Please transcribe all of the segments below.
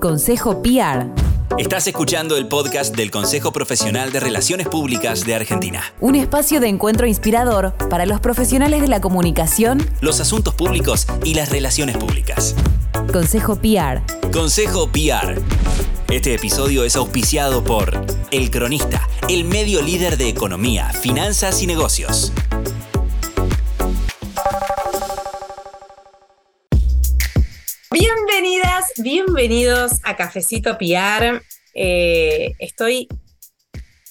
Consejo PR. Estás escuchando el podcast del Consejo Profesional de Relaciones Públicas de Argentina. Un espacio de encuentro inspirador para los profesionales de la comunicación, Los asuntos públicos y las relaciones públicas. Consejo PR. Consejo PR. Este episodio es auspiciado por El Cronista, el medio líder de economía, finanzas y negocios. Bienvenidos a Cafecito PR. Eh, estoy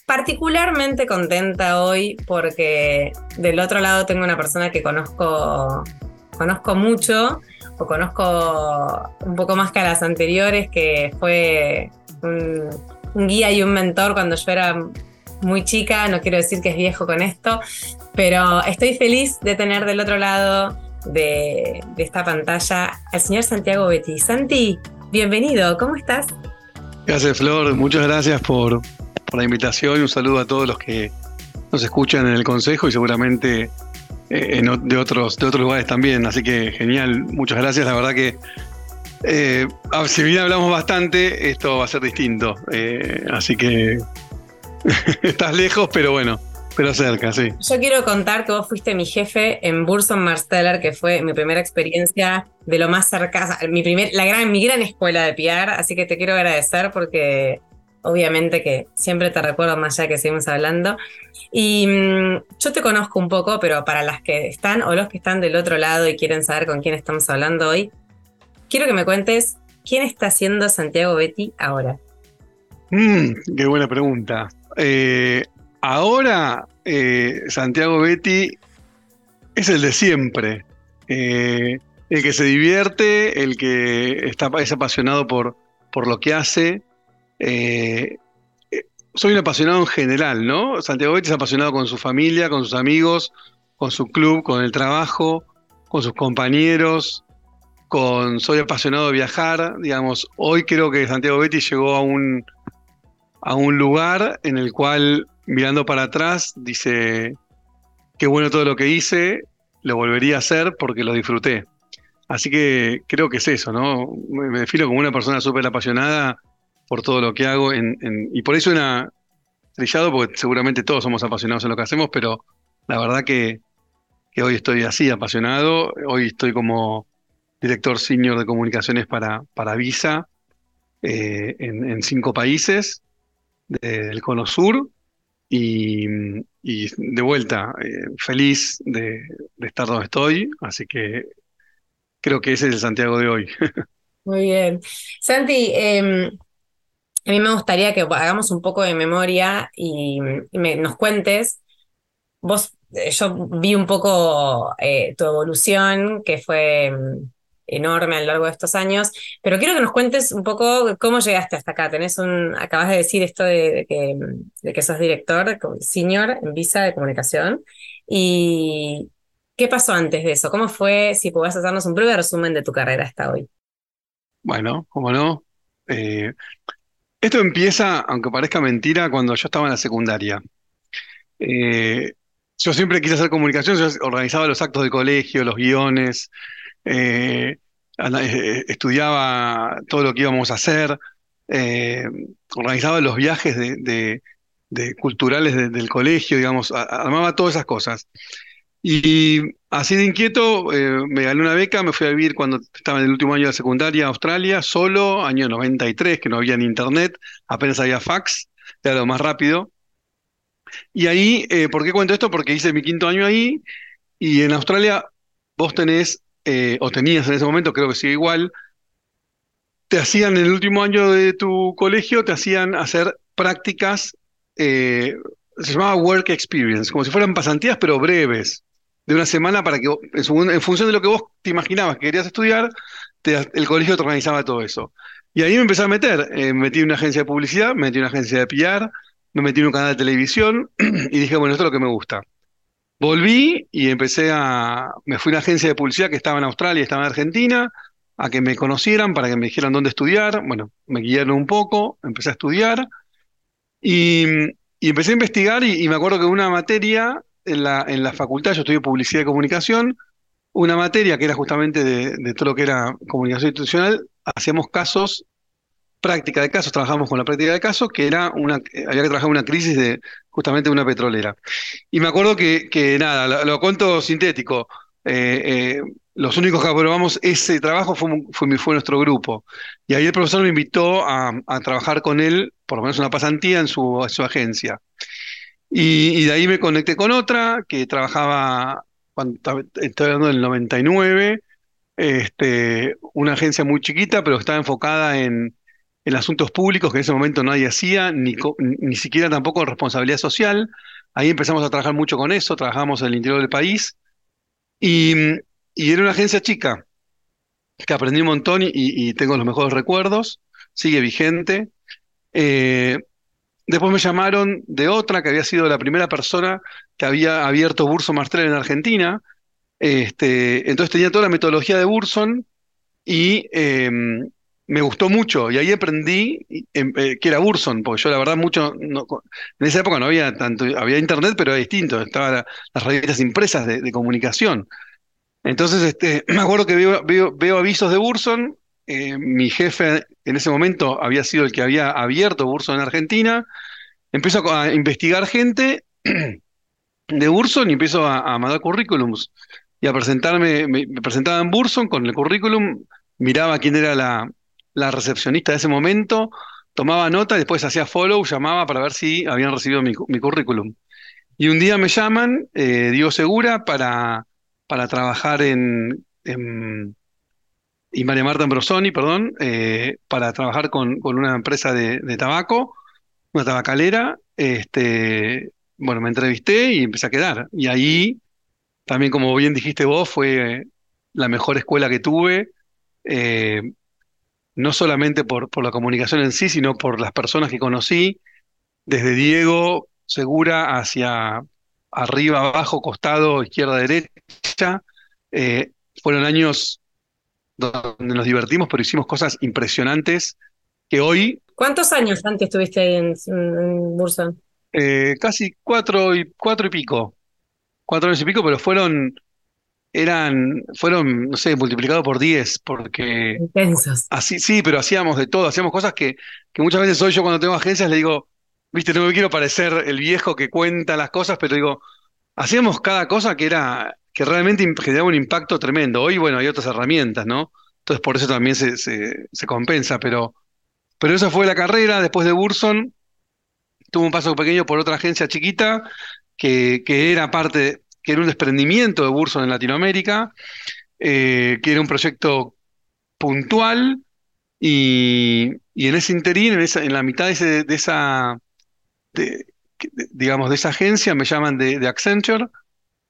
particularmente contenta hoy porque del otro lado tengo una persona que conozco, conozco mucho o conozco un poco más que a las anteriores, que fue un, guía y un mentor cuando yo era muy chica, no quiero decir que es viejo con esto, pero estoy feliz de tener del otro lado de, de esta pantalla al señor Santiago Betty. Santi, bienvenido, ¿cómo estás? Gracias, Flor. Muchas gracias por, la invitación y un saludo a todos los que nos escuchan en el consejo y seguramente eh, de, otros, de otros lugares también. Así que genial, muchas gracias. La verdad que, eh, si bien hablamos bastante, esto va a ser distinto. Eh, así que estás lejos, pero bueno, pero cerca, sí. Yo quiero contar que vos fuiste mi jefe en Burson Marsteller, que fue mi primera experiencia de lo más cercana, mi, primer, la gran, mi gran escuela de PR, así que te quiero agradecer porque obviamente que siempre te recuerdo más allá que seguimos hablando. Y mm, yo te conozco un poco, pero para las que están o los que están del otro lado y quieren saber con quién estamos hablando hoy, quiero que me cuentes quién está haciendo Santiago Betty ahora. Mm, qué buena pregunta. Eh, ahora, eh, Santiago Betty es el de siempre. Eh, el que se divierte, el que está, es apasionado por, por lo que hace. Eh, soy un apasionado en general, ¿no? Santiago Betty es apasionado con su familia, con sus amigos, con su club, con el trabajo, con sus compañeros, con soy apasionado de viajar. Digamos, hoy creo que Santiago Betty llegó a un, a un lugar en el cual, mirando para atrás, dice, qué bueno todo lo que hice, lo volvería a hacer porque lo disfruté. Así que creo que es eso, ¿no? Me, defino como una persona súper apasionada por todo lo que hago y por eso suena trillado, porque seguramente todos somos apasionados en lo que hacemos, pero la verdad que, que hoy estoy así, apasionado. Hoy estoy como director senior de comunicaciones para, para Visa eh, en, en cinco países del Cono Sur y, y de vuelta, eh, feliz de, estar donde estoy, así que creo que ese es el Santiago de hoy. Muy bien. Santi, eh, a mí me gustaría que hagamos un poco de memoria y, nos cuentes. Vos, eh, yo vi un poco eh, tu evolución, que fue mm, enorme a lo largo de estos años, pero quiero que nos cuentes un poco cómo llegaste hasta acá. Tenés acabas de decir esto de, que, de que sos director senior en Visa de comunicación. ¿Y qué pasó antes de eso? ¿Cómo fue? Si podés hacernos un breve resumen de tu carrera hasta hoy. Bueno, cómo no. Eh, esto empieza, aunque parezca mentira, cuando yo estaba en la secundaria. Eh, yo siempre quise hacer comunicación, yo organizaba los actos de colegio, los guiones, eh, ana- eh, estudiaba todo lo que íbamos a hacer, eh, organizaba los viajes de, culturales de- del colegio, digamos, armaba todas esas cosas. Y así de inquieto, eh, me gané una beca, me fui a vivir cuando estaba en el último año de secundaria a Australia, solo, año 93, que no había internet, apenas había fax, era lo más rápido. Y ahí, eh, ¿por qué cuento esto? Porque hice mi quinto año ahí y en Australia vos tenés, eh, o tenías en ese momento, creo que sigue igual, te hacían en el último año de tu colegio, te hacían hacer prácticas, eh, se llamaba Work Experience, como si fueran pasantías, pero breves, de una semana para que, en, función de lo que vos te imaginabas que querías estudiar, te- el colegio te organizaba todo eso. Y ahí me empecé a meter, eh, me metí en una agencia de publicidad, me metí en una agencia de PR, me metí en un canal de televisión y dije, bueno, esto es lo que me gusta. Volví y empecé a, me fui a una agencia de publicidad que estaba en Australia y estaba en Argentina, a que me conocieran, para que me dijeran dónde estudiar. Bueno, me guiaron un poco, empecé a estudiar y, empecé a investigar y, me acuerdo que una materia en la, en la facultad, yo estudié publicidad y comunicación, una materia que era justamente de todo lo que era comunicación institucional, hacíamos casos práctica de casos, trabajamos con la práctica de casos, que era una, había que trabajar una crisis de justamente una petrolera. Y me acuerdo que, nada, lo, cuento sintético. Eh, eh, los únicos que aprobamos ese trabajo fue, fue, nuestro grupo. Y ahí el profesor me invitó a, trabajar con él, por lo menos una pasantía en su, en su agencia. Y, y, de ahí me conecté con otra que trabajaba, cuando, estoy hablando del 99, este, una agencia muy chiquita, pero estaba enfocada en, en asuntos públicos que en ese momento nadie hacía, ni, ni siquiera tampoco en responsabilidad social. Ahí empezamos a trabajar mucho con eso, trabajamos en el interior del país. Y, y era una agencia chica, que aprendí un montón y, y tengo los mejores recuerdos, sigue vigente. Eh, después me llamaron de otra, que había sido la primera persona que había abierto Burso Marstrel en Argentina. Este, entonces tenía toda la metodología de Burson y eh, me gustó mucho y ahí aprendí eh, que era Burson, porque yo la verdad mucho, en esa época no había tanto, había internet, pero era distinto, estaban la, las revistas impresas de, de, comunicación. Entonces, este, me acuerdo que veo, veo, avisos de Burson, eh, mi jefe en ese momento había sido el que había abierto Burson en Argentina, empiezo a, investigar gente de Burson y empiezo a, a mandar currículums y a presentarme, me, me presentaba en Burson con el currículum, miraba quién era la, la recepcionista de ese momento, tomaba nota, después hacía follow, llamaba para ver si habían recibido mi, currículum. Y un día me llaman, eh, Segura, para, para trabajar en, y María Marta Ambrosoni, perdón, eh, para trabajar con, con una empresa de, de, tabaco, una tabacalera. Este, bueno, me entrevisté y empecé a quedar. Y ahí, también como bien dijiste vos, fue la mejor escuela que tuve. Eh, no solamente por, por la comunicación en sí, sino por las personas que conocí, desde Diego Segura hacia arriba, abajo, costado, izquierda, derecha. Eh, fueron años donde nos divertimos, pero hicimos cosas impresionantes que hoy... ¿Cuántos años antes estuviste en, en Burson? Eh, casi cuatro y, cuatro y pico. Cuatro años y pico, pero fueron eran, fueron, no sé, multiplicados por 10, porque... Intensos. Así, sí, pero hacíamos de todo, hacíamos cosas que, que muchas veces hoy yo cuando tengo agencias le digo, viste, no me quiero parecer el viejo que cuenta las cosas, pero digo, hacíamos cada cosa que era, que realmente generaba un impacto tremendo. Hoy, bueno, hay otras herramientas, ¿no? Entonces por eso también se, se, se compensa, pero, pero esa fue la carrera, después de Burson, tuve un paso pequeño por otra agencia chiquita, que, que era parte, que era un desprendimiento de Burson en Latinoamérica, eh, que era un proyecto puntual y, en ese interín, en, la mitad de, esa, digamos, de esa agencia, me llaman de, Accenture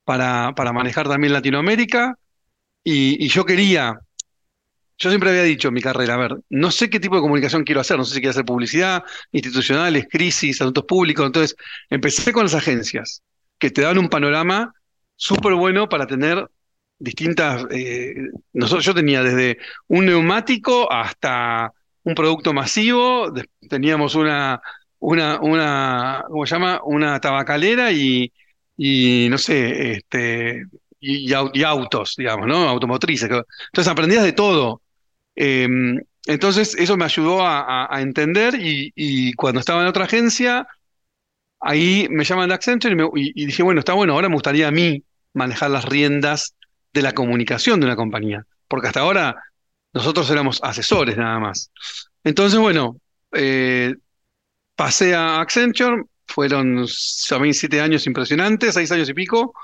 para, para, manejar también Latinoamérica. Y, y, yo quería, yo siempre había dicho en mi carrera, a ver, no sé qué tipo de comunicación quiero hacer, no sé si quiero hacer publicidad, institucionales, crisis, asuntos públicos, entonces empecé con las agencias que te dan un panorama súper bueno para tener distintas. Eh, nosotros, yo tenía desde un neumático hasta un producto masivo, teníamos una, una, una, ¿cómo se llama? Una tabacalera y, y no sé, este, y, autos, digamos, ¿no? Automotrices. Entonces aprendías de todo. Eh, entonces eso me ayudó a, entender y, cuando estaba en otra agencia, ahí me llaman de Accenture y, me, dije, bueno, está bueno, ahora me gustaría a mí manejar las riendas de la comunicación de una compañía, porque hasta ahora nosotros éramos asesores nada más. Entonces, bueno, eh, pasé a Accenture, fueron también siete años impresionantes, seis años y pico,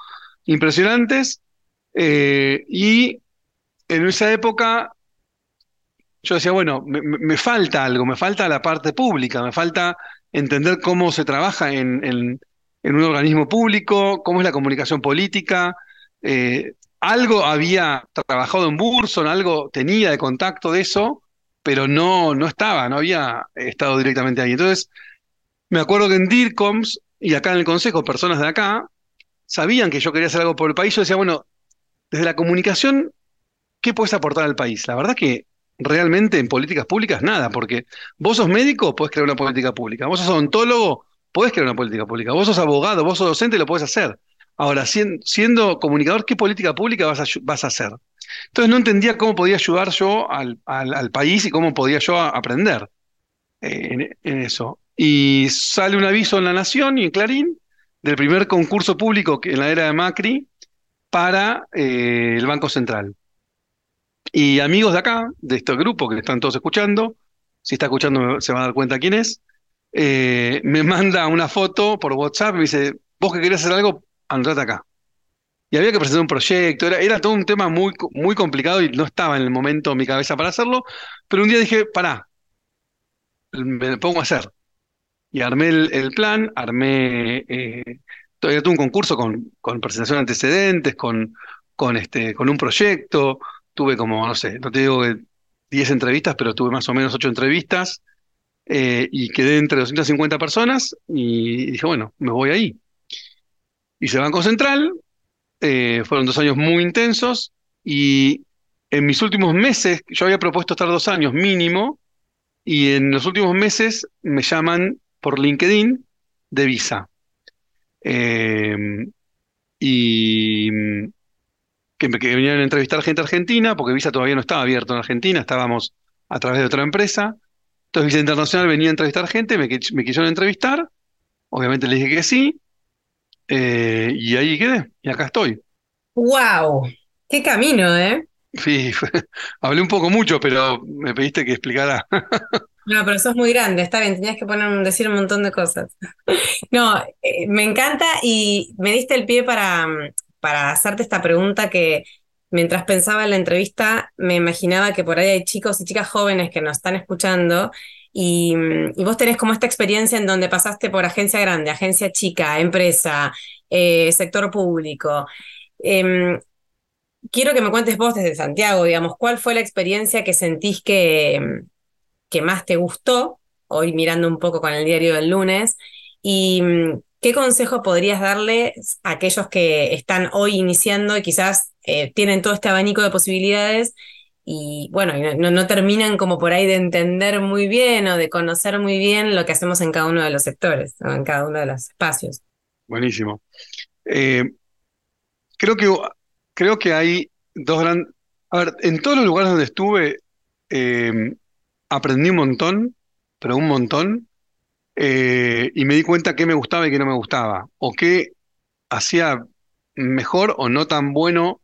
impresionantes, eh, y en esa época yo decía, bueno, me, falta algo, me falta la parte pública, me falta entender cómo se trabaja en, un organismo público, cómo es la comunicación política. Eh, algo había trabajado en Burson, algo tenía de contacto de eso, pero no, no estaba, no había estado directamente ahí. Entonces, me acuerdo que en DIRCOMS y acá en el Consejo, personas de acá, sabían que yo quería hacer algo por el país. Yo decía, bueno, desde la comunicación, ¿qué puedes aportar al país? La verdad que realmente en políticas públicas nada, porque vos sos médico, podés crear una política pública. Vos sos odontólogo, podés crear una política pública. Vos sos abogado, vos sos docente, lo podés hacer. Ahora, siendo, comunicador, ¿qué política pública vas a, vas a, hacer? Entonces no entendía cómo podía ayudar yo al, al, país y cómo podía yo aprender. en, en eso. Y sale un aviso en La Nación y en Clarín del primer concurso público en la era de Macri para eh, el Banco Central. Y amigos de acá, de este grupo que están todos escuchando, si está escuchando se van a dar cuenta quién es, eh, me manda una foto por WhatsApp y me dice, vos que querés hacer algo, anotate acá. Y había que presentar un proyecto, era, todo un tema muy, muy complicado y no estaba en el momento en mi cabeza para hacerlo, pero un día dije, pará, me pongo a hacer. Y armé el, plan, armé, eh, tuve un concurso con, con presentación de antecedentes, con, con, este, con un proyecto, tuve como, no sé, no te digo que 10 entrevistas, pero tuve más o menos 8 entrevistas, eh, y quedé entre 250 personas, y dije, bueno, me voy ahí. Hice Banco Central, eh, fueron dos años muy intensos, y en mis últimos meses, yo había propuesto estar dos años mínimo, y en los últimos meses me llaman por LinkedIn de Visa. Eh, y que, me- que venían a entrevistar gente argentina, porque Visa todavía no estaba abierto en Argentina, estábamos a través de otra empresa. Entonces Visa Internacional venía a entrevistar gente, me, me quisieron entrevistar, obviamente le dije que sí, eh, y ahí quedé, y acá estoy. ¡Wow! ¡Qué camino, eh! Sí, hablé un poco mucho, pero me pediste que explicara. No, pero sos muy grande, está bien, tenías que poner, decir un montón de cosas. No, eh, me encanta y me diste el pie para, para hacerte esta pregunta que mientras pensaba en la entrevista me imaginaba que por ahí hay chicos y chicas jóvenes que nos están escuchando y, mm, vos tenés como esta experiencia en donde pasaste por agencia grande, agencia chica, empresa, eh, sector público. Em, quiero que me cuentes vos desde Santiago, digamos, ¿cuál fue la experiencia que sentís que... em, que más te gustó, hoy mirando un poco con el diario del lunes, y mm, qué consejo podrías darle a aquellos que están hoy iniciando y quizás eh, tienen todo este abanico de posibilidades y bueno, no- no terminan como por ahí de entender muy bien o de conocer muy bien lo que hacemos en cada uno de los sectores, o en cada uno de los espacios. Buenísimo. Eh, creo que, creo que hay dos grandes... A ver, en todos los lugares donde estuve, eh, aprendí un montón, pero un montón, eh, y me di cuenta qué me gustaba y qué no me gustaba, o qué hacía mejor o no tan bueno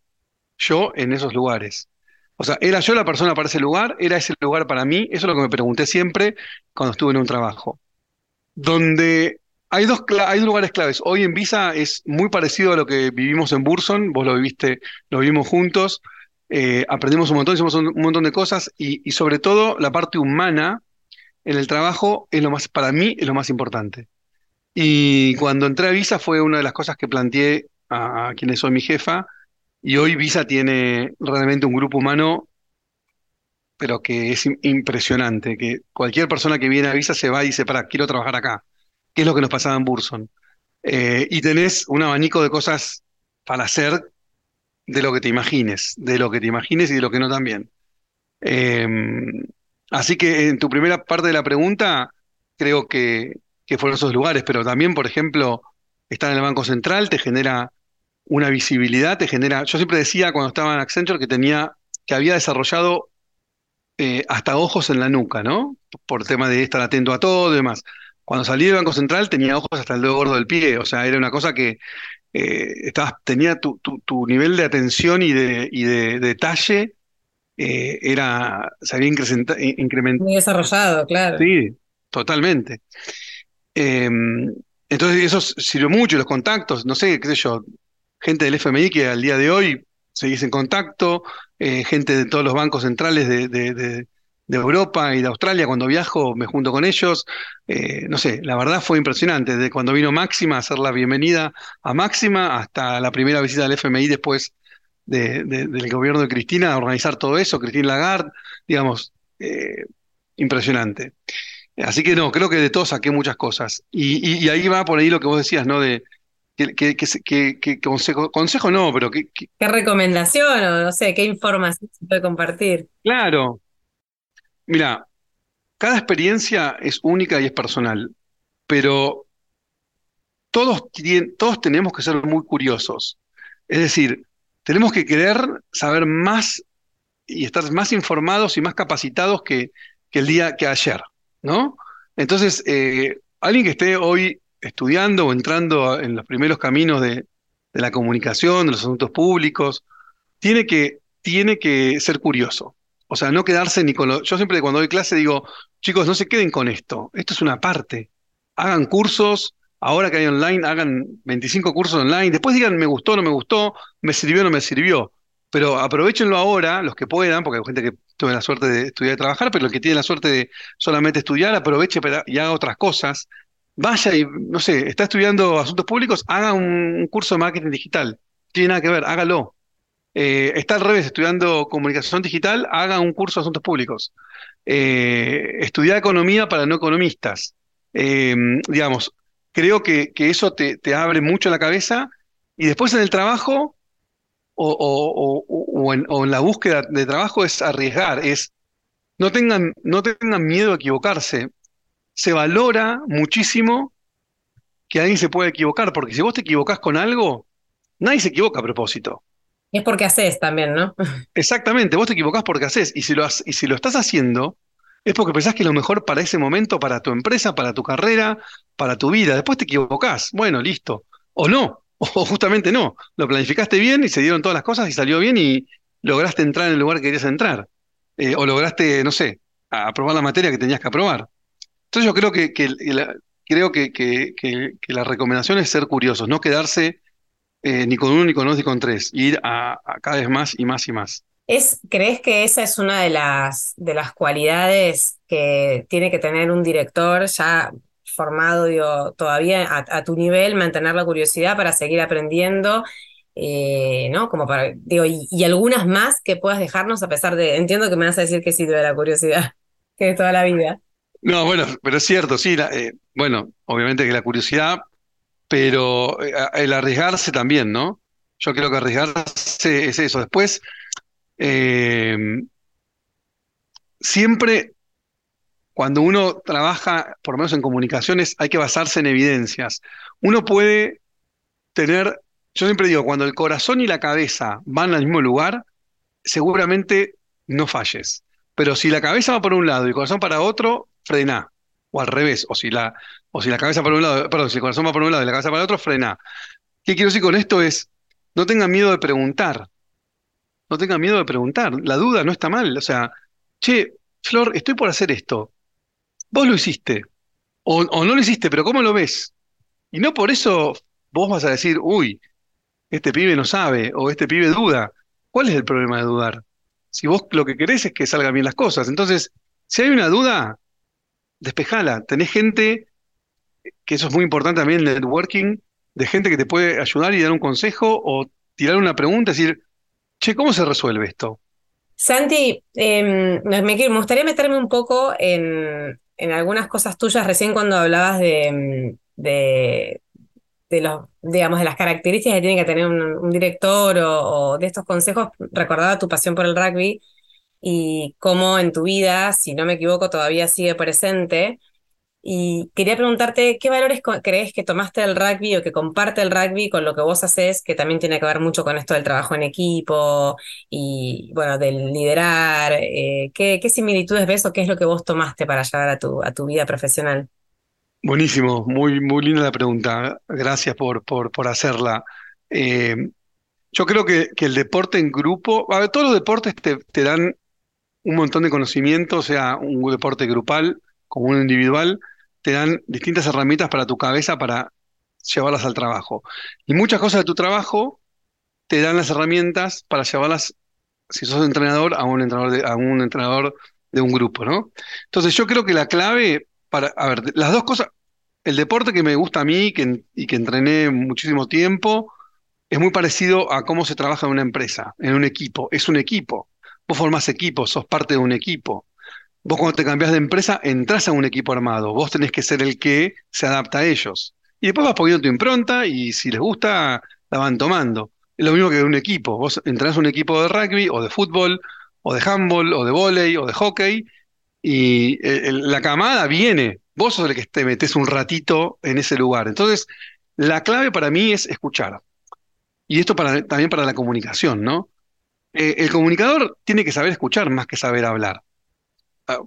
yo en esos lugares. O sea, ¿era yo la persona para ese lugar? ¿Era ese lugar para mí? Eso es lo que me pregunté siempre cuando estuve en un trabajo. Donde hay dos, hay dos lugares claves. Hoy en Visa es muy parecido a lo que vivimos en Burson. Vos lo viviste, lo vivimos juntos. Eh, aprendimos un montón, hicimos un, montón de cosas y sobre todo la parte humana en el trabajo es lo más, para mí, es lo más importante. Y cuando entré a Visa fue una de las cosas que planteé a, quienes soy mi jefa. Y hoy Visa tiene realmente un grupo humano, pero que es im- impresionante, que cualquier persona que viene a Visa se va y dice, para, quiero trabajar acá. ¿Qué es lo que nos pasaba en Burson? Eh, y tenés un abanico de cosas para hacer de lo que te imagines, de lo que te imagines y de lo que no también. Eh, así que en tu primera parte de la pregunta, creo que, que fueron esos lugares, pero también, por ejemplo, estar en el Banco Central te genera una visibilidad, te genera. Yo siempre decía cuando estaba en Accenture que tenía, que había desarrollado eh, hasta ojos en la nuca, ¿no? Por tema de estar atento a todo y demás. Cuando salí del Banco Central tenía ojos hasta el dedo gordo del pie, o sea, era una cosa que eh, estabas, tenía tu, nivel de atención y de, y de detalle, eh, era, se había incrementado. Muy desarrollado, claro. Sí, totalmente. Eh, entonces eso sirvió mucho, los contactos, no sé, qué sé yo, gente del FMI que al día de hoy seguís en contacto, eh, gente de todos los bancos centrales de, de- de- de Europa y de Australia, cuando viajo me junto con ellos, eh, no sé, la verdad fue impresionante, de cuando vino Máxima a hacer la bienvenida a Máxima hasta la primera visita del FMI después de- de- del gobierno de Cristina a organizar todo eso, Cristina Lagarde, digamos, eh, impresionante. Así que no, creo que de todo saqué muchas cosas. Y, y- y ahí va por ahí lo que vos decías, ¿no? De que consejo, consejo no, pero ¿Qué recomendación o no sé, qué información se puede compartir? claro, mira, cada experiencia es única y es personal, pero todos, todos tenemos que ser muy curiosos. Es decir, tenemos que querer saber más y estar más informados y más capacitados que, el día que ayer, ¿no? Entonces, eh, alguien que esté hoy estudiando o entrando en los primeros caminos de, de la comunicación, de los asuntos públicos, tiene que, tiene que ser curioso. O sea, no quedarse ni con lo... Yo siempre cuando doy clase digo, chicos, no se queden con esto, esto es una parte. Hagan cursos, ahora que hay online, hagan 25 cursos online, después digan, me gustó, no me gustó, me sirvió, no me sirvió. Pero aprovechenlo ahora, los que puedan, porque hay gente que tuve la suerte de estudiar y trabajar, pero el que tiene la suerte de solamente estudiar, aproveche y haga otras cosas. Vaya y, no sé, está estudiando asuntos públicos, haga un, curso de marketing digital. tiene nada que ver, hágalo. Eh, está al revés, estudiando comunicación digital, haga un curso de asuntos públicos. Eh, economía para no economistas. Eh, digamos, creo que, eso te, abre mucho la cabeza y después en el trabajo o, en, la búsqueda de trabajo es arriesgar, es no tengan, no tengan miedo a equivocarse. Se valora muchísimo que alguien se pueda equivocar, porque si vos te equivocás con algo, nadie se equivoca a propósito. Es porque haces también, ¿no? Exactamente, vos te equivocás porque haces. Y si lo, y si lo estás haciendo, es porque pensás que lo mejor para ese momento, para tu empresa, para tu carrera, para tu vida. Después te equivocás. Bueno, listo. O no, o justamente no. Lo planificaste bien y se dieron todas las cosas y salió bien y lograste entrar en el lugar que querías entrar. Eh, o lograste, no sé, aprobar la materia que tenías que aprobar. Entonces yo creo que, creo que, que, la recomendación es ser curiosos, no quedarse eh, ni con uno, ni con dos, ni con tres, ir a, cada vez más y más y más. Es, ¿Crees que esa es una de las, de las cualidades que tiene que tener un director ya formado digo, todavía a, tu nivel, mantener la curiosidad para seguir aprendiendo? Eh, ¿no? Como para, digo, y, algunas más que puedas dejarnos a pesar de, entiendo que me vas a decir que sí de la curiosidad, que de toda la vida. No, bueno, pero es cierto, sí, eh, bueno, obviamente que la curiosidad pero eh, el arriesgarse también, ¿no? Yo creo que arriesgarse es eso. Después, eh, siempre cuando uno trabaja, por lo menos en comunicaciones, hay que basarse en evidencias. Uno puede tener, yo siempre digo, cuando el corazón y la cabeza van al mismo lugar, seguramente no falles. Pero si la cabeza va por un lado y el corazón para otro, frena. O al revés, o si la, o si la cabeza para un lado, perdón, si el corazón va por un lado y la cabeza para el otro, frena. ¿Qué quiero decir con esto? Es, no tengan miedo de preguntar. No tengan miedo de preguntar. La duda no está mal. O sea, che, Flor, estoy por hacer esto. Vos lo hiciste. O, o no lo hiciste, pero ¿cómo lo ves? Y no por eso vos vas a decir, uy, este pibe no sabe o este pibe duda. ¿Cuál es el problema de dudar? Si vos lo que querés es que salgan bien las cosas. Entonces, si hay una duda, despejala. Tenés gente que eso es muy importante también en el networking, de gente que te puede ayudar y dar un consejo o tirar una pregunta, decir, che, ¿cómo se resuelve esto? Santi, em, me, gustaría meterme un poco en, algunas cosas tuyas recién cuando hablabas de, de, los, digamos, de las características que tiene que tener un, director o, o, de estos consejos, recordaba tu pasión por el rugby y cómo en tu vida, si no me equivoco, todavía sigue presente. Y quería preguntarte, ¿qué valores crees que tomaste del rugby o que comparte el rugby con lo que vos haces, que también tiene que ver mucho con esto del trabajo en equipo y, bueno, del liderar? Eh, ¿qué, similitudes ves o qué es lo que vos tomaste para llevar a tu, a tu vida profesional? Buenísimo, muy, muy linda la pregunta. Gracias por, por, por hacerla. Eh, yo creo que, que, el deporte en grupo, a ver, todos los deportes te, te dan un montón de conocimiento, sea un deporte grupal como uno individual, te dan distintas herramientas para tu cabeza para llevarlas al trabajo. Y muchas cosas de tu trabajo te dan las herramientas para llevarlas, si sos entrenador, a un entrenador de, a un, entrenador de un grupo, ¿no? Entonces yo creo que la clave para, a ver, las dos cosas, el deporte que me gusta a mí que, y que entrené muchísimo tiempo, es muy parecido a cómo se trabaja en una empresa, en un equipo. Es un equipo. Vos formás equipo, sos parte de un equipo. Vos cuando te cambias de empresa, entras a un equipo armado. Vos tenés que ser el que se adapta a ellos. Y después vas poniendo tu impronta y si les gusta, la van tomando. Es lo mismo que un equipo. Vos entras a un equipo de rugby o de fútbol o de handball o de volei o de hockey y eh, la camada viene. Vos sos el que te metes un ratito en ese lugar. Entonces, la clave para mí es escuchar. Y esto también para la comunicación, ¿no? Eh, el comunicador tiene que saber escuchar más que saber hablar. Ah,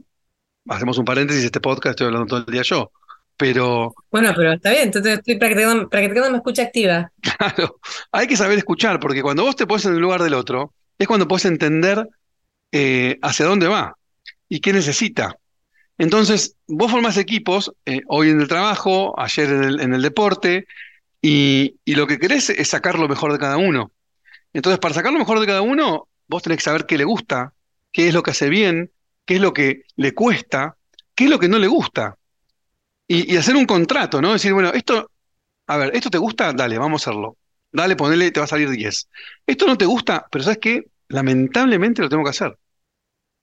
hacemos un paréntesis, este podcast estoy hablando todo el día yo, pero Bueno, pero está bien, entonces estoy practicando, practicando mi escucha activa. claro, hay que saber escuchar, porque cuando vos te pones en el lugar del otro, es cuando puedes entender eh, hacia dónde va y qué necesita. Entonces, vos formás equipos, eh, hoy en el trabajo, ayer en el, en el deporte, y, y lo que querés es sacar lo mejor de cada uno. Entonces, para sacar lo mejor de cada uno, vos tenés que saber qué le gusta, qué es lo que hace bien, qué es lo que le cuesta, qué es lo que no le gusta. Y, hacer un contrato, ¿no? Decir, bueno, esto, a ver, ¿esto te gusta? Dale, vamos a hacerlo. Dale, ponele, te va a salir 10. Esto no te gusta, pero ¿sabes qué? Lamentablemente lo tengo que hacer.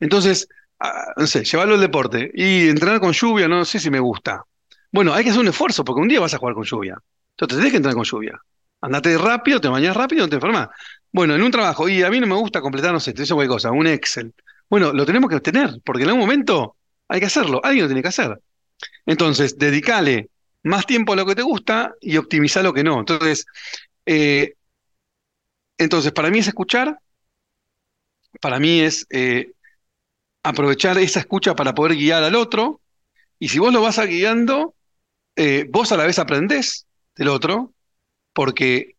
Entonces, ah, no sé, llevarlo al deporte y entrenar con lluvia, no sé si me gusta. Bueno, hay que hacer un esfuerzo porque un día vas a jugar con lluvia. Entonces tenés que entrenar con lluvia. Andate rápido, te bañas rápido, no te enfermas. Bueno, en un trabajo, y a mí no me gusta completar, no sé, te dice cualquier cosa, un Excel. Bueno, lo tenemos que tener, porque en algún momento hay que hacerlo, alguien lo tiene que hacer. Entonces, dedicale más tiempo a lo que te gusta y optimiza lo que no. Entonces, eh, entonces, para mí es escuchar, para mí es eh, aprovechar esa escucha para poder guiar al otro, y si vos lo vas guiando, eh, vos a la vez aprendés del otro, porque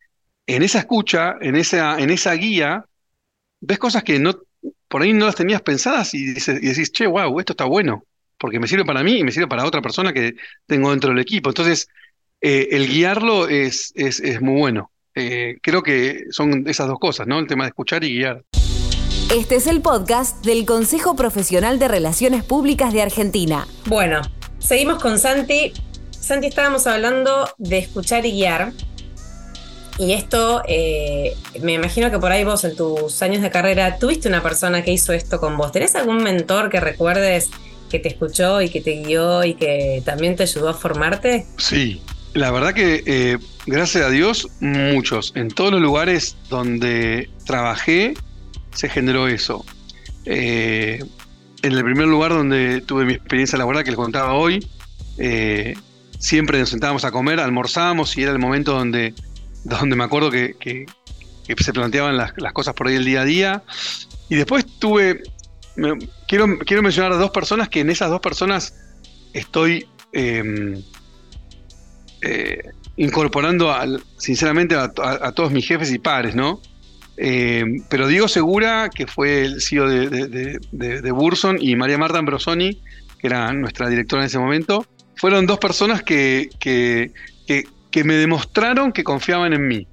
en esa escucha, en esa, en esa guía, ves cosas que no, por ahí no las tenías pensadas y, dices- y decís, che, wow, esto está bueno, porque me sirve para mí y me sirve para otra persona que tengo dentro del equipo. Entonces, eh, el guiarlo es, es, es muy bueno. Eh, creo que son esas dos cosas, ¿no? El tema de escuchar y guiar. Este es el podcast del Consejo Profesional de Relaciones Públicas de Argentina. Bueno, seguimos con Santi. Santi, estábamos hablando de escuchar y guiar. Y esto, eh, me imagino que por ahí vos en tus años de carrera tuviste una persona que hizo esto con vos. ¿Tenés algún mentor que recuerdes que te escuchó y que te guió y que también te ayudó a formarte? Sí, la verdad que eh, gracias a Dios, muchos. En todos los lugares donde trabajé se generó eso. Eh, en el primer lugar donde tuve mi experiencia laboral, que les contaba hoy, siempre nos sentábamos a comer, almorzábamos y era el momento donde, donde me acuerdo que, se planteaban las, cosas por ahí el día a día. Y después tuve, quiero, quiero mencionar a dos personas que en esas dos personas estoy... em, eh, incorporando sinceramente a, todos mis jefes y pares, ¿no? Eh, pero Diego Segura, que fue el CEO de, Burson, y María Marta Ambrosoni, que era nuestra directora en ese momento, fueron dos personas que- que me demostraron que confiaban en mí.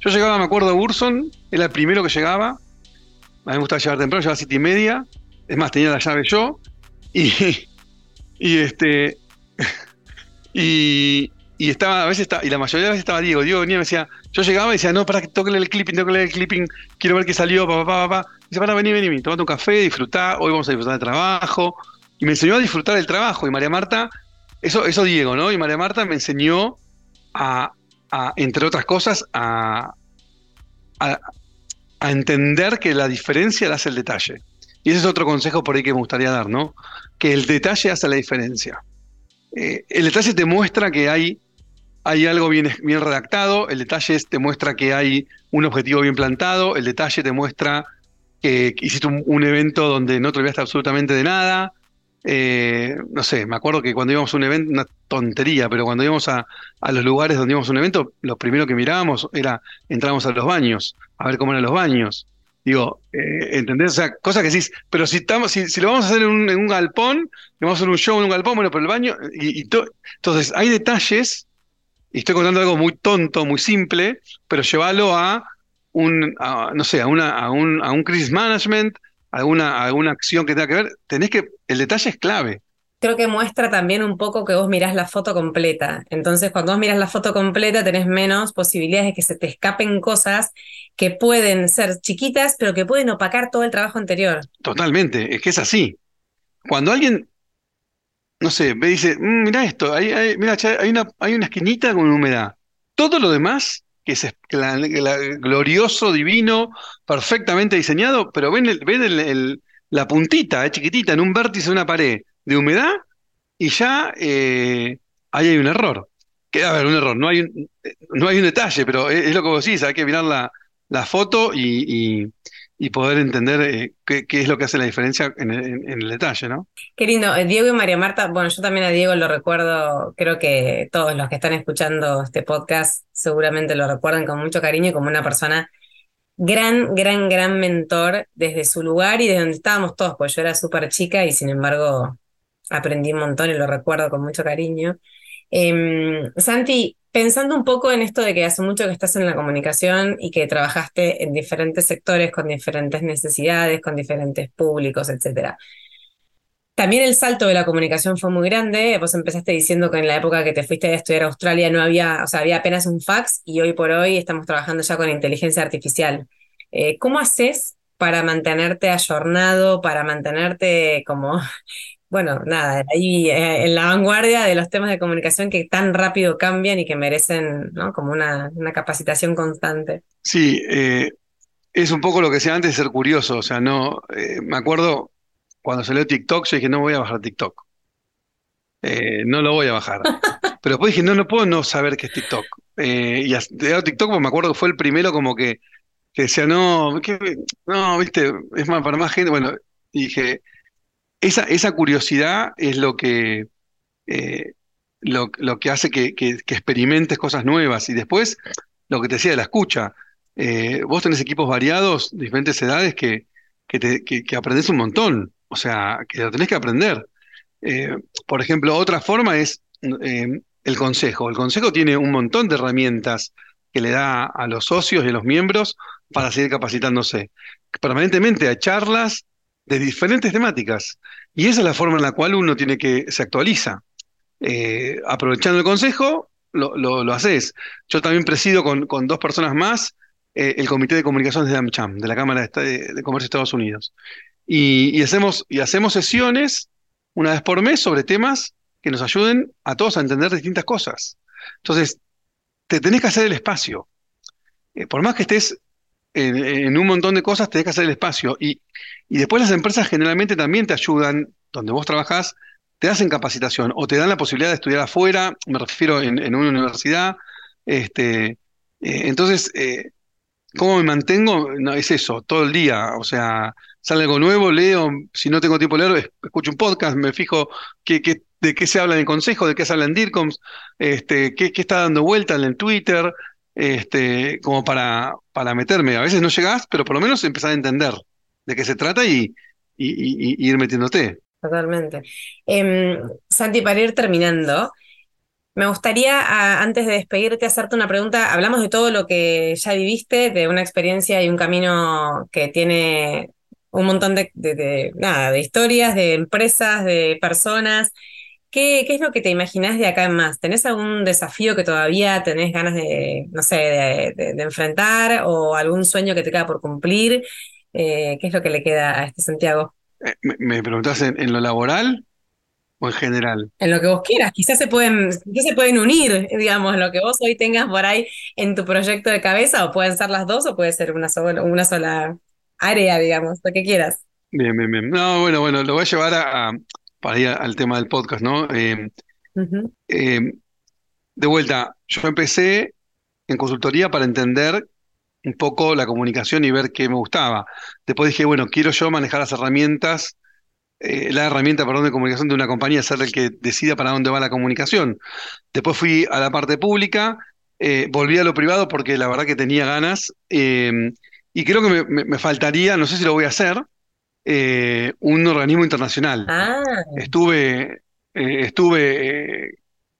Yo llegaba, me acuerdo, a Burson, era el primero que llegaba, a mí me gustaba llegar temprano, llegaba siete y media, es más, tenía la llave yo, y, y este, y, y estaba, a veces estaba, y la mayoría de veces estaba Diego. Diego venía y me decía, yo llegaba y decía, no, para que toque el clipping, tengo que leer el clipping, quiero ver qué salió, papá, papá, papá. Dice, para, vení, vení, vení, tomate un café, disfrutá, hoy vamos a disfrutar del trabajo. Y me enseñó a disfrutar del trabajo. Y María Marta, eso, eso Diego, ¿no? Y María Marta me enseñó a, entre otras cosas, a, entender que la diferencia la hace el detalle. Y ese es otro consejo por ahí que me gustaría dar, ¿no? Que el detalle hace la diferencia. Eh, el detalle te muestra que hay, hay algo bien, bien redactado, el detalle te muestra que hay un objetivo bien plantado, el detalle te muestra que hiciste un, un evento donde no te olvidaste absolutamente de nada. Eh, no sé, me acuerdo que cuando íbamos a un evento, una tontería, pero cuando íbamos a, a los lugares donde íbamos a un evento, lo primero que mirábamos era, entrábamos a los baños, a ver cómo eran los baños. Digo, eh, ¿entendés? O sea, cosas que decís, pero si estamos, si, si lo vamos a hacer en un, galpón, vamos a hacer un show en un galpón, bueno, pero el baño, y, y to- entonces hay detalles, y estoy contando algo muy tonto, muy simple, pero llévalo a un, a, no sé, a una, a un, a un crisis management, alguna, alguna acción que tenga que ver, tenés que, el detalle es clave. Creo que muestra también un poco que vos mirás la foto completa. Entonces, cuando vos mirás la foto completa, tenés menos posibilidades de que se te escapen cosas que pueden ser chiquitas, pero que pueden opacar todo el trabajo anterior. Totalmente, es que es así. Cuando alguien, no sé, y dice, "Mm, mirá esto, mira, che, hay una, hay una esquinita con humedad. Todo lo demás, es la- la- glorioso, divino, perfectamente diseñado, pero ven, la puntita, eh, chiquitita, en un vértice de una pared de humedad, y ya eh, ahí hay un error. Que, a ver, un error, no hay un, un detalle, pero es, es lo que vos decís, hay que mirar la, foto y- y poder entender eh, qué, es lo que hace la diferencia en, el detalle, ¿no? Qué lindo. Eh, Diego y María Marta, bueno, yo también a Diego lo recuerdo, creo que todos los que están escuchando este podcast seguramente lo recuerdan con mucho cariño y como una persona gran, gran, gran mentor desde su lugar y de donde estábamos todos, pues yo era súper chica y sin embargo aprendí un montón y lo recuerdo con mucho cariño. Em, Santi, pensando un poco en esto de que hace mucho que estás en la comunicación y que trabajaste en diferentes sectores con diferentes necesidades, con diferentes públicos, etcétera. También el salto de la comunicación fue muy grande. Vos empezaste diciendo que en la época que te fuiste a estudiar a Australia no había, o sea, había apenas un fax y hoy por hoy estamos trabajando ya con inteligencia artificial. Eh, ¿cómo haces para mantenerte ayornado, para mantenerte como, bueno, nada, ahí eh, en la vanguardia de los temas de comunicación que tan rápido cambian y que merecen, ¿no? Como una, una capacitación constante? Sí, eh, es un poco lo que decía antes, ser curioso. O sea, no, eh, me acuerdo cuando salió TikTok, yo dije, no voy a bajar TikTok. No lo voy a bajar. Pero después dije, no, no puedo no saber qué es TikTok. Y de TikTok, pues me acuerdo que fue el primero como que, que decía, no, ¿qué- no, viste, es más para más gente. Bueno, dije, esa, esa curiosidad es lo que, eh, lo, que hace que, que- experimentes cosas nuevas. Y después, lo que te decía de la escucha. Eh, vos tenés equipos variados, diferentes edades, que, que, aprendés un montón. O sea, que lo tenés que aprender. Eh, por ejemplo, otra forma es eh, el consejo. El consejo tiene un montón de herramientas que le da a los socios y a los miembros para seguir capacitándose. Permanentemente hay charlas de diferentes temáticas. Y esa es la forma en la cual uno tiene que se actualiza. Eh, aprovechando el consejo, lo, lo, haces. Yo también presido con, con dos personas más eh, el Comité de Comunicaciones de AmCham, de la Cámara de Comercio de Estados Unidos. Y, y hacemos, y hacemos sesiones una vez por mes sobre temas que nos ayuden a todos a entender distintas cosas. Entonces, te tenés que hacer el espacio. Eh, por más que estés en, un montón de cosas, tenés que hacer el espacio. Y, y después las empresas generalmente también te ayudan, donde vos trabajás, te hacen capacitación o te dan la posibilidad de estudiar afuera, me refiero en, en una universidad. Este, eh, entonces, eh, ¿cómo me mantengo? No, es eso, todo el día. O sea, sale algo nuevo, leo, si no tengo tiempo de leer, es- escucho un podcast, me fijo qué, qué- de qué se habla en el consejo, de qué se habla en DIRCOMS, este, qué, qué está dando vuelta en Twitter, este, como para, para meterme. A veces no llegás, pero por lo menos empezar a entender de qué se trata y, ir metiéndote. Totalmente. Em, Santi, para ir terminando, me gustaría, antes de despedirte, hacerte una pregunta. Hablamos de todo lo que ya viviste, de una experiencia y un camino que tiene un montón de- de- nada, de historias, de empresas, de personas. ¿Qué, qué es lo que te imaginás de acá en más? ¿Tenés algún desafío que todavía tenés ganas de, no sé, de, de- de enfrentar o algún sueño que te queda por cumplir? Eh, ¿qué es lo que le queda a este Santiago? Eh, ¿Me, me preguntás en, en lo laboral o en general? En lo que vos quieras, quizás se pueden, quizás se pueden unir, digamos, lo que vos hoy tengas por ahí en tu proyecto de cabeza, o pueden ser las dos, o puede ser una sola, una sola área, digamos, lo que quieras. Bien, bien, bien. No, bueno, bueno, lo voy a llevar a, a- para ir al tema del podcast, ¿no? Eh, Ujú. eh, de vuelta, yo empecé en consultoría para entender un poco la comunicación y ver qué me gustaba. Después dije, bueno, quiero yo manejar las herramientas, eh, la herramienta, perdón, de comunicación de una compañía, ser el que decida para dónde va la comunicación. Después fui a la parte pública, eh, volví a lo privado porque la verdad que tenía ganas, eh, y creo que me faltaría, no sé si lo voy a hacer, eh, un organismo internacional. Ah, Estuve, eh, estuve eh,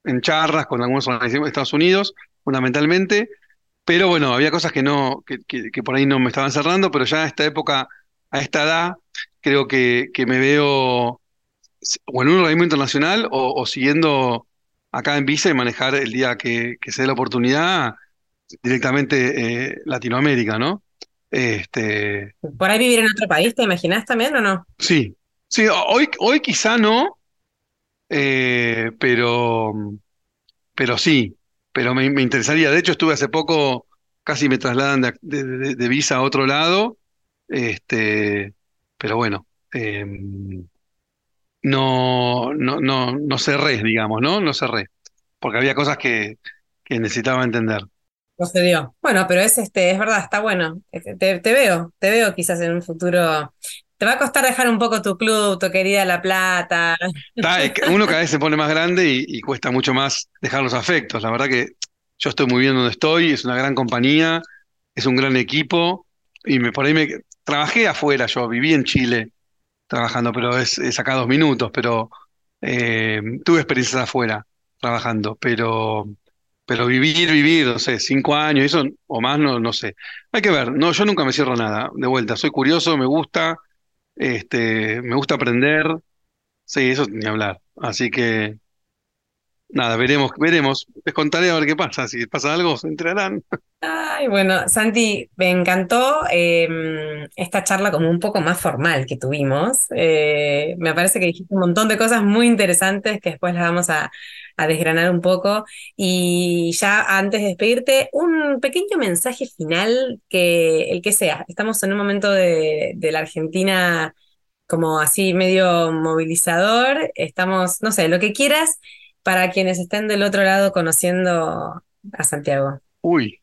en charlas con algunos organizaciones de Estados Unidos, fundamentalmente, pero bueno, había cosas que no, que, que- que por ahí no me estaban cerrando, pero ya a esta época, a esta edad, creo que, que me veo o en un organismo internacional o, o siguiendo acá en Visa y manejar el día que, que se dé la oportunidad directamente eh, Latinoamérica, ¿no? Este, por ahí vivir en otro país, ¿te imaginás también o no? Sí, sí, hoy, hoy quizá no, eh, pero, pero sí, pero me, me interesaría. De hecho, estuve hace poco, casi me trasladan de, de- de- de visa a otro lado, este, pero bueno, eh, no, no, no, no cerré, digamos, ¿no? No cerré, porque había cosas que, que necesitaba entender. No se. Bueno, pero es este, es verdad, está bueno. Te, veo, te veo quizás en un futuro. Te va a costar dejar un poco tu club, tu querida La Plata. Uno cada vez se pone más grande y, y cuesta mucho más dejar los afectos. La verdad que yo estoy muy bien donde estoy, es una gran compañía, es un gran equipo y me, por ahí me trabajé afuera, yo viví en Chile trabajando, pero es, es acá dos minutos, pero eh, tuve experiencias afuera trabajando, pero, pero vivir, vivir, no sé, cinco años, eso o más, no, no sé. Hay que ver, no, yo nunca me cierro nada, de vuelta, soy curioso, me gusta, este, me gusta aprender, sí, eso ni hablar. Así que nada, veremos, veremos, les contaré a ver qué pasa, si pasa algo, se enterarán. Ay, bueno, Santi, me encantó em, esta charla como un poco más formal que tuvimos. Eh, me parece que dijiste un montón de cosas muy interesantes que después las vamos a, a desgranar un poco. Y ya antes de despedirte, un pequeño mensaje final, que el que sea. Estamos en un momento de, de la Argentina como así medio movilizador. Estamos, no sé, lo que quieras para quienes estén del otro lado conociendo a Santiago. Uy,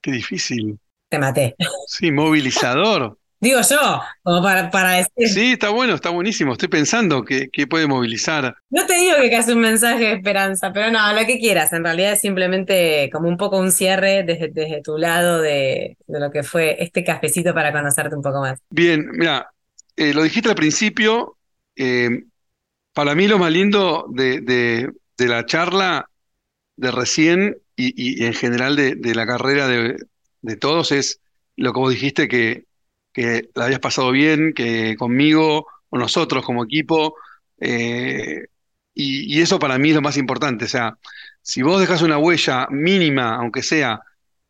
qué difícil. Te maté. Sí, movilizador. Digo yo, como para, para decir. Sí, está bueno, está buenísimo. Estoy pensando que, que puede movilizar. No te digo que casi un mensaje de esperanza, pero no, lo que quieras. En realidad es simplemente como un poco un cierre desde, desde tu lado de, de lo que fue este cafecito para conocerte un poco más. Bien, mira, eh, lo dijiste al principio. eh, para mí lo más lindo de, de- de la charla de recién y, y- en general de, de la carrera de, de todos es lo que vos dijiste que, que la habías pasado bien, que conmigo o nosotros como equipo. eh, y, eso para mí es lo más importante. O sea, si vos dejas una huella mínima, aunque sea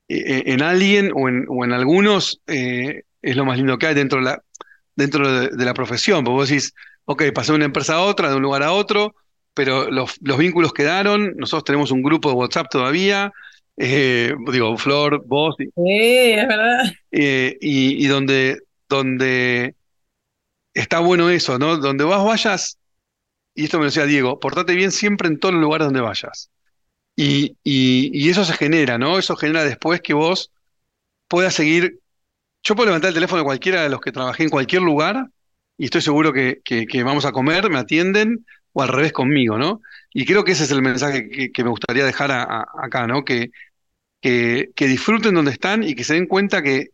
eh, en alguien o en, o en algunos, eh, es lo más lindo que hay dentro de la, dentro de, de la profesión. Porque vos decís, ok, pasé de una empresa a otra, de un lugar a otro, pero los, los vínculos quedaron. Nosotros tenemos un grupo de WhatsApp todavía. Eh, digo, Flor, vos, y, Sí, es verdad. eh, y, y donde, donde está bueno eso, ¿no? Donde vas vayas, y esto me lo decía Diego, portate bien siempre en todos los lugares donde vayas. Y, y, y eso se genera, ¿no? Eso genera después que vos puedas seguir. Yo puedo levantar el teléfono de cualquiera de los que trabajé en cualquier lugar y estoy seguro que, que- que vamos a comer, me atienden o al revés conmigo, ¿no? Y creo que ese es el mensaje que, me gustaría dejar acá, ¿no? Que, que, disfruten donde están y que se den cuenta que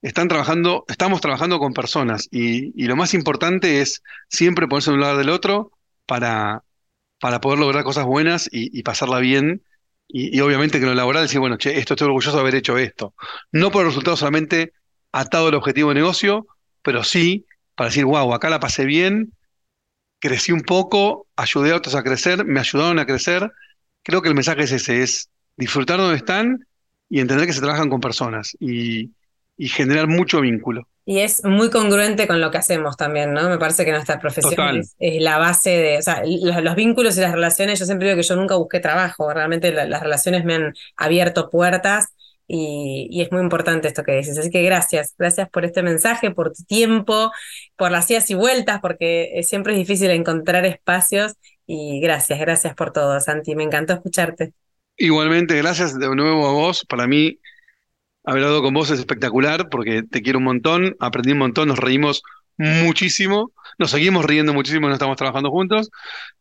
están trabajando, estamos trabajando con personas y, lo más importante es siempre ponerse en un lugar del otro para, para poder lograr cosas buenas y, pasarla bien. Y, obviamente que lo laboral decir, bueno, che, esto estoy orgulloso de haber hecho esto. No por el resultado solamente atado al objetivo de negocio, pero sí para decir, wow, acá la pasé bien, crecí un poco, ayudé a otros a crecer, me ayudaron a crecer. Creo que el mensaje es ese, es disfrutar donde están y entender que se trabajan con personas y, y generar mucho vínculo. Y es muy congruente con lo que hacemos también, ¿no? Me parece que nuestra profesión es, es la base de, o sea, los, los vínculos y las relaciones, yo siempre digo que yo nunca busqué trabajo, realmente la- las relaciones me han abierto puertas y, y es muy importante esto que dices. Así que gracias, gracias por este mensaje, por tu tiempo, por las idas y vueltas, porque eh, siempre es difícil encontrar espacios y gracias, gracias por todo, Santi, me encantó escucharte. Igualmente, gracias de nuevo a vos. Para mí, haber hablado con vos es espectacular porque te quiero un montón, aprendí un montón, nos reímos muchísimo, nos seguimos riendo muchísimo, no estamos trabajando juntos.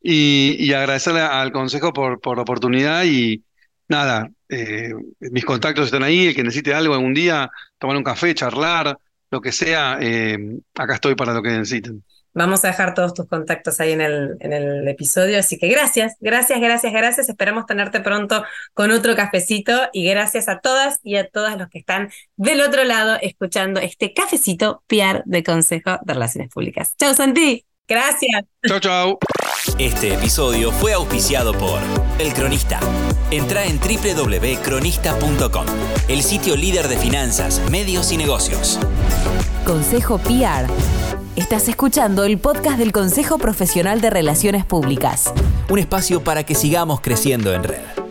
Y, y agradecerle al consejo por, por la oportunidad y nada, eh, mis contactos están ahí, el que necesite algo algún día, tomar un café, charlar, lo que sea, eh, acá estoy para lo que necesiten. Vamos a dejar todos tus contactos ahí en el, episodio, así que gracias, gracias, gracias, gracias. Esperamos tenerte pronto con otro cafecito y gracias a todas y a todos los que están del otro lado escuchando este cafecito PR de Consejo de Relaciones Públicas. Chau, Santi. Gracias. Chau, chau. Este episodio fue auspiciado por El Cronista. Entra en www.cronista.com, el sitio líder de finanzas, medios y negocios. Consejo PR. Estás escuchando el podcast del Consejo Profesional de Relaciones Públicas. Un espacio para que sigamos creciendo en red.